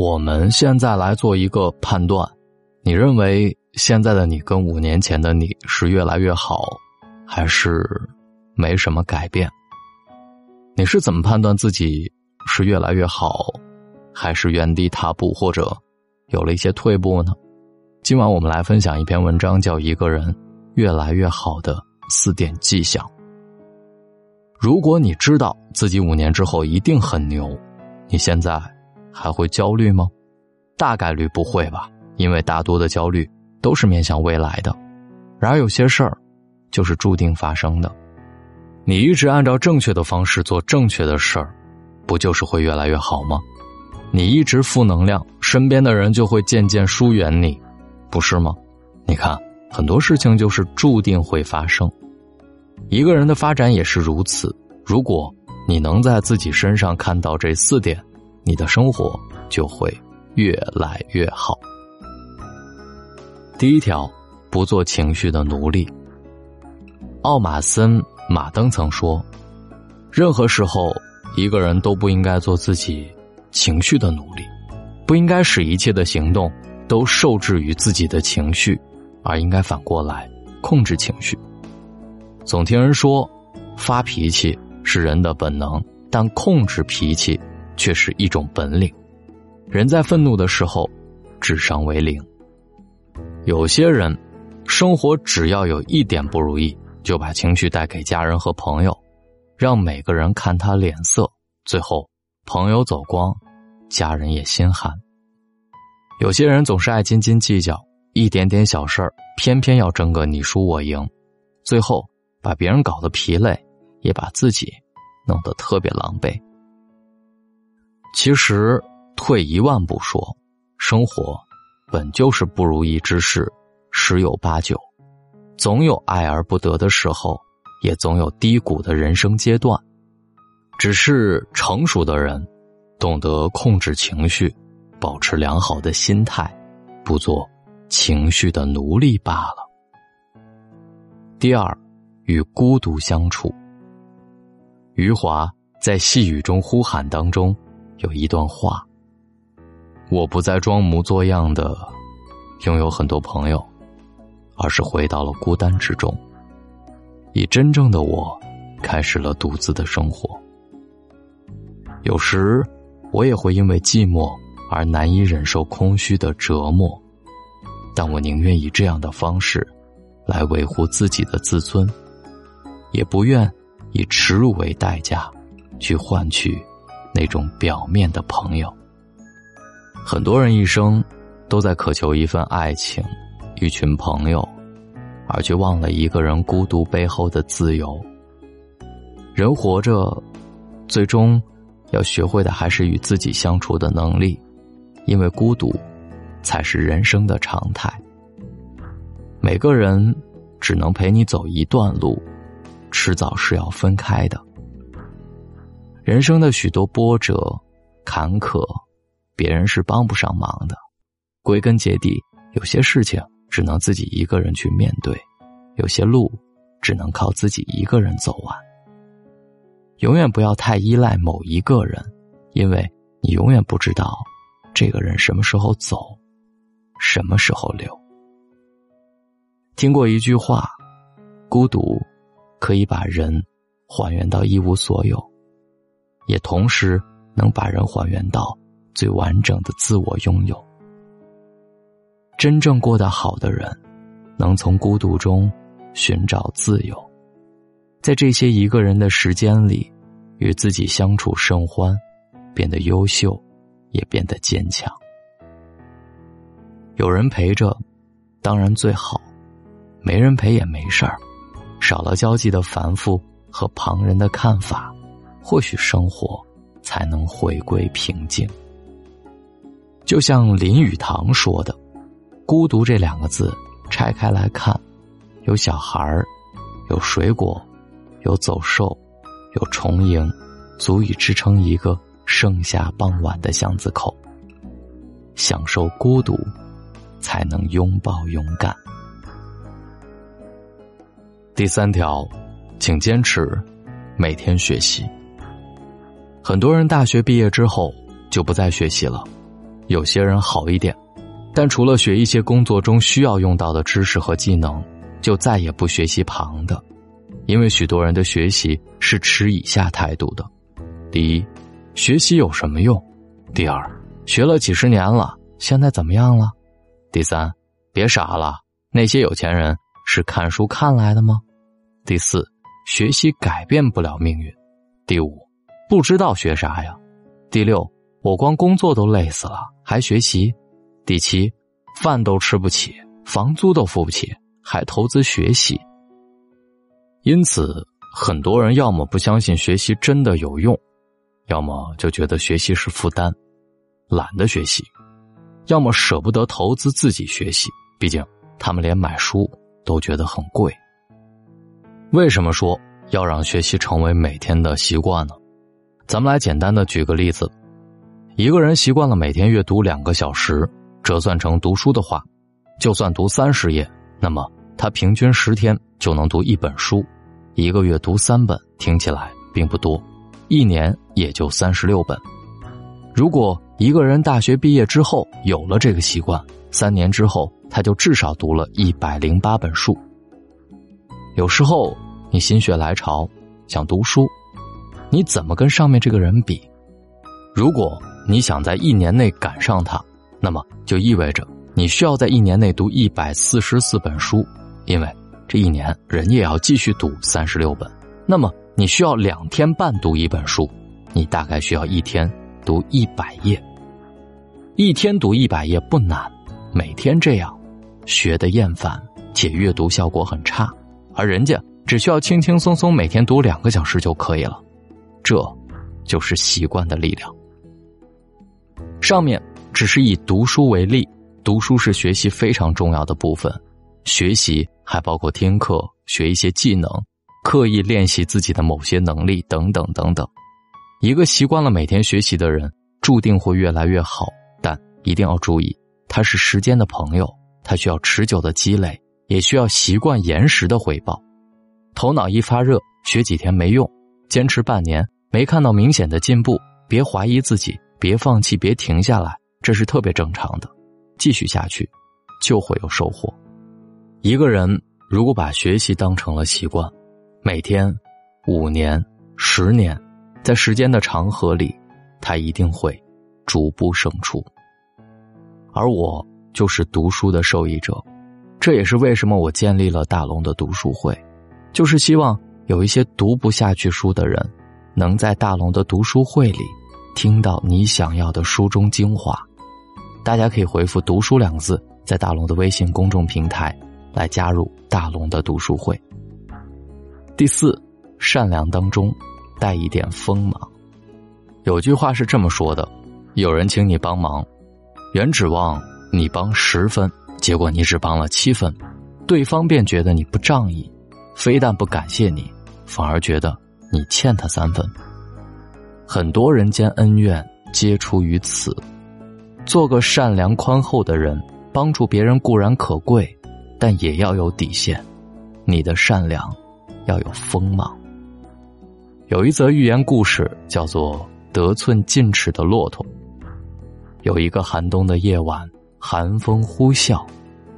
我们现在来做一个判断，你认为现在的你跟五年前的你是越来越好，还是没什么改变？你是怎么判断自己是越来越好，还是原地踏步，或者有了一些退步呢？今晚我们来分享一篇文章，叫《一个人越来越好的四点迹象》。如果你知道自己五年之后一定很牛，你现在还会焦虑吗？大概率不会吧，因为大多的焦虑都是面向未来的。然而有些事儿就是注定发生的。你一直按照正确的方式做正确的事儿，不就是会越来越好吗？你一直负能量，身边的人就会渐渐疏远你。不是吗？你看，很多事情就是注定会发生。一个人的发展也是如此。如果你能在自己身上看到这四点，你的生活就会越来越好。第一条，不做情绪的奴隶。奥马森·马登曾说：“任何时候，一个人都不应该做自己情绪的奴隶，不应该使一切的行动。”都受制于自己的情绪，而应该反过来控制情绪。总听人说，发脾气是人的本能，但控制脾气却是一种本领。人在愤怒的时候，智商为零。有些人，生活只要有一点不如意，就把情绪带给家人和朋友，让每个人看他脸色，最后朋友走光，家人也心寒。有些人总是爱斤斤计较，一点点小事儿，偏偏要争个你输我赢，最后把别人搞得疲累，也把自己弄得特别狼狈。其实退一万步说，生活本就是不如意之事十有八九，总有爱而不得的时候，也总有低谷的人生阶段。只是成熟的人，懂得控制情绪。保持良好的心态，不做情绪的奴隶罢了。第二，与孤独相处。余华在《细雨中呼喊》当中有一段话：“我不再装模作样的拥有很多朋友，而是回到了孤单之中，以真正的我开始了独自的生活。有时，我也会因为寂寞。”而难以忍受空虚的折磨，但我宁愿以这样的方式来维护自己的自尊，也不愿以耻辱为代价去换取那种表面的朋友。很多人一生都在渴求一份爱情、一群朋友，而却忘了一个人孤独背后的自由。人活着，最终要学会的还是与自己相处的能力。因为孤独，才是人生的常态。每个人只能陪你走一段路，迟早是要分开的。人生的许多波折、坎坷，别人是帮不上忙的。归根结底，有些事情只能自己一个人去面对，有些路只能靠自己一个人走完。永远不要太依赖某一个人，因为你永远不知道。这个人什么时候走，什么时候留？听过一句话：孤独可以把人还原到一无所有，也同时能把人还原到最完整的自我拥有。真正过得好的人，能从孤独中寻找自由，在这些一个人的时间里，与自己相处甚欢，变得优秀。也变得坚强。有人陪着，当然最好；没人陪也没事儿。少了交际的繁复和旁人的看法，或许生活才能回归平静。就像林语堂说的：“孤独这两个字，拆开来看，有小孩儿，有水果，有走兽，有重影，足以支撑一个。”盛夏傍晚的巷子口，享受孤独，才能拥抱勇敢。第三条，请坚持每天学习。很多人大学毕业之后就不再学习了，有些人好一点，但除了学一些工作中需要用到的知识和技能，就再也不学习旁的。因为许多人的学习是持以下态度的：第一，学习有什么用？第二，学了几十年了，现在怎么样了？第三，别傻了，那些有钱人是看书看来的吗？第四，学习改变不了命运。第五，不知道学啥呀？第六，我光工作都累死了，还学习？第七，饭都吃不起，房租都付不起，还投资学习？因此，很多人要么不相信学习真的有用，要么就觉得学习是负担，懒得学习；要么舍不得投资自己学习，毕竟他们连买书都觉得很贵。为什么说要让学习成为每天的习惯呢？咱们来简单的举个例子：一个人习惯了每天阅读两个小时，折算成读书的话，就算读三十页，那么。他平均十天就能读一本书，一个月读三本，听起来并不多，一年也就三十六本。如果一个人大学毕业之后有了这个习惯，三年之后他就至少读了一百零八本书。有时候你心血来潮想读书，你怎么跟上面这个人比？如果你想在一年内赶上他，那么就意味着你需要在一年内读一百四十四本书。因为这一年人也要继续读三十六本，那么你需要两天半读一本书，你大概需要一天读一百页。一天读一百页不难，每天这样，学的厌烦且阅读效果很差，而人家只需要轻轻松松每天读两个小时就可以了，这，就是习惯的力量。上面只是以读书为例，读书是学习非常重要的部分。学习还包括听课、学一些技能、刻意练习自己的某些能力等等等等。一个习惯了每天学习的人，注定会越来越好。但一定要注意，他是时间的朋友，他需要持久的积累，也需要习惯延时的回报。头脑一发热，学几天没用，坚持半年没看到明显的进步，别怀疑自己，别放弃，别停下来，这是特别正常的。继续下去，就会有收获。一个人如果把学习当成了习惯，每天、五年、十年，在时间的长河里，他一定会逐步胜出。而我就是读书的受益者，这也是为什么我建立了大龙的读书会，就是希望有一些读不下去书的人，能在大龙的读书会里听到你想要的书中精华。大家可以回复“读书”两字，在大龙的微信公众平台。来加入大龙的读书会。第四，善良当中带一点锋芒。有句话是这么说的：有人请你帮忙，原指望你帮十分，结果你只帮了七分，对方便觉得你不仗义，非但不感谢你，反而觉得你欠他三分。很多人间恩怨皆出于此。做个善良宽厚的人，帮助别人固然可贵。但也要有底线，你的善良要有锋芒。有一则寓言故事叫做《得寸进尺的骆驼》。有一个寒冬的夜晚，寒风呼啸，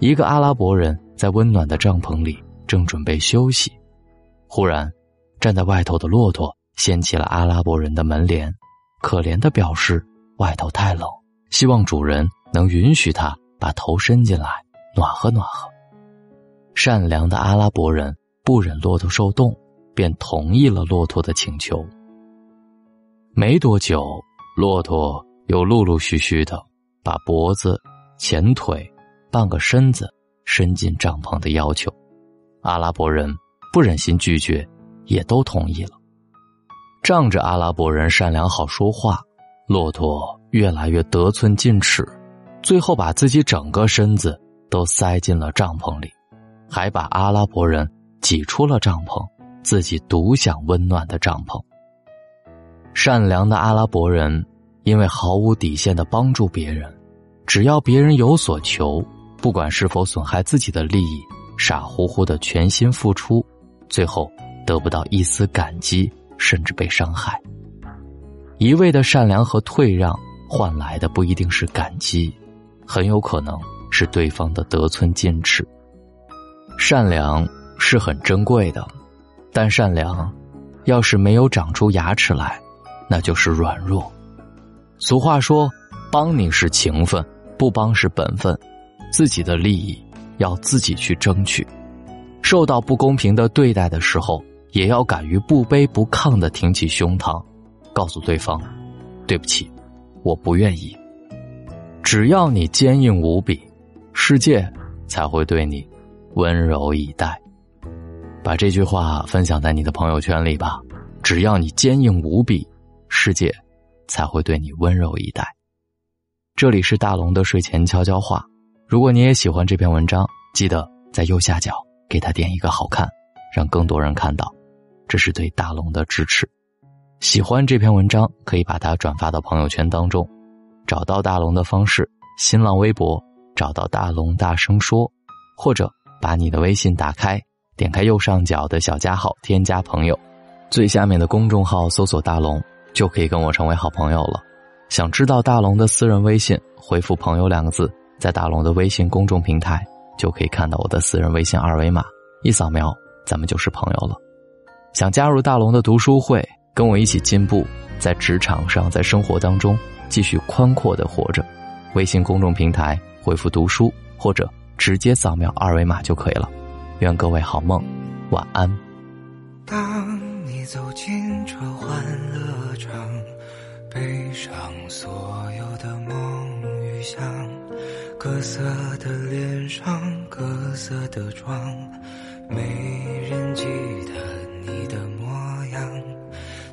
一个阿拉伯人在温暖的帐篷里正准备休息，忽然，站在外头的骆驼掀起了阿拉伯人的门帘，可怜的表示外头太冷，希望主人能允许他把头伸进来暖和暖和。善良的阿拉伯人不忍骆驼受冻，便同意了骆驼的请求。没多久，骆驼又陆陆续续的把脖子、前腿、半个身子伸进帐篷的要求。阿拉伯人不忍心拒绝，也都同意了。仗着阿拉伯人善良好说话，骆驼越来越得寸进尺，最后把自己整个身子都塞进了帐篷里。还把阿拉伯人挤出了帐篷，自己独享温暖的帐篷。善良的阿拉伯人因为毫无底线的帮助别人，只要别人有所求，不管是否损害自己的利益，傻乎乎的全心付出，最后得不到一丝感激，甚至被伤害。一味的善良和退让，换来的不一定是感激，很有可能是对方的得寸进尺。善良是很珍贵的，但善良要是没有长出牙齿来，那就是软弱。俗话说：“帮你是情分，不帮是本分。”自己的利益要自己去争取。受到不公平的对待的时候，也要敢于不卑不亢的挺起胸膛，告诉对方：“对不起，我不愿意。”只要你坚硬无比，世界才会对你。温柔以待，把这句话分享在你的朋友圈里吧。只要你坚硬无比，世界才会对你温柔以待。这里是大龙的睡前悄悄话。如果你也喜欢这篇文章，记得在右下角给他点一个好看，让更多人看到，这是对大龙的支持。喜欢这篇文章，可以把它转发到朋友圈当中。找到大龙的方式：新浪微博找到大龙大声说，或者。把你的微信打开，点开右上角的小加号，添加朋友，最下面的公众号搜索“大龙”，就可以跟我成为好朋友了。想知道大龙的私人微信，回复“朋友”两个字，在大龙的微信公众平台就可以看到我的私人微信二维码，一扫描，咱们就是朋友了。想加入大龙的读书会，跟我一起进步，在职场上，在生活当中继续宽阔的活着，微信公众平台回复“读书”或者。直接扫描二维码就可以了。愿各位好梦，晚安。当你走进这欢乐场，背上所有的梦与想，各色的脸上，各色的妆，没人记得你的模样。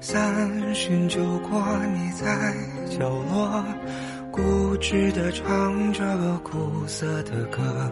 三巡酒过，你在角落。固执地唱着苦涩的歌，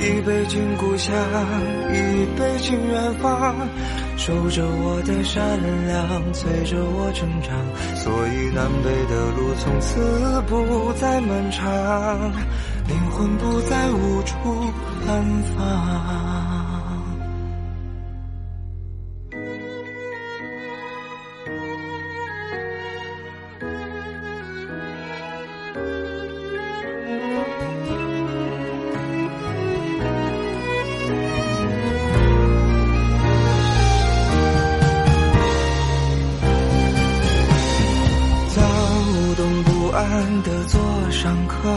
一杯敬故乡，一杯敬远方。守着我的善良，催着我成长。所以南北的路从此不再漫长，灵魂不再无处安放。上课，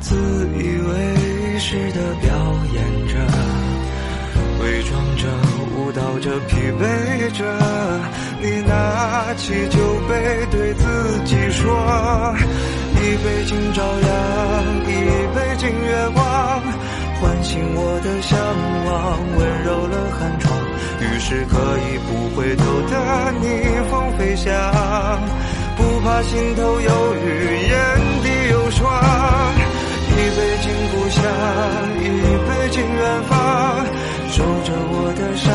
自以为是的表演着，伪装着，舞蹈着，疲惫着。你拿起酒杯，对自己说：一杯敬朝阳，一杯敬月光，唤醒我的向往，温柔了寒窗。于是可以不回头的逆风飞翔。不怕心头有雨，光。一杯敬故乡，一杯敬远方。守着我的善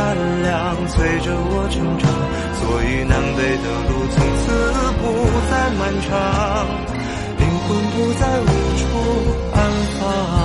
良，催着我成长。所以南北的路从此不再漫长，灵魂不再无处安放。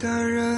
的人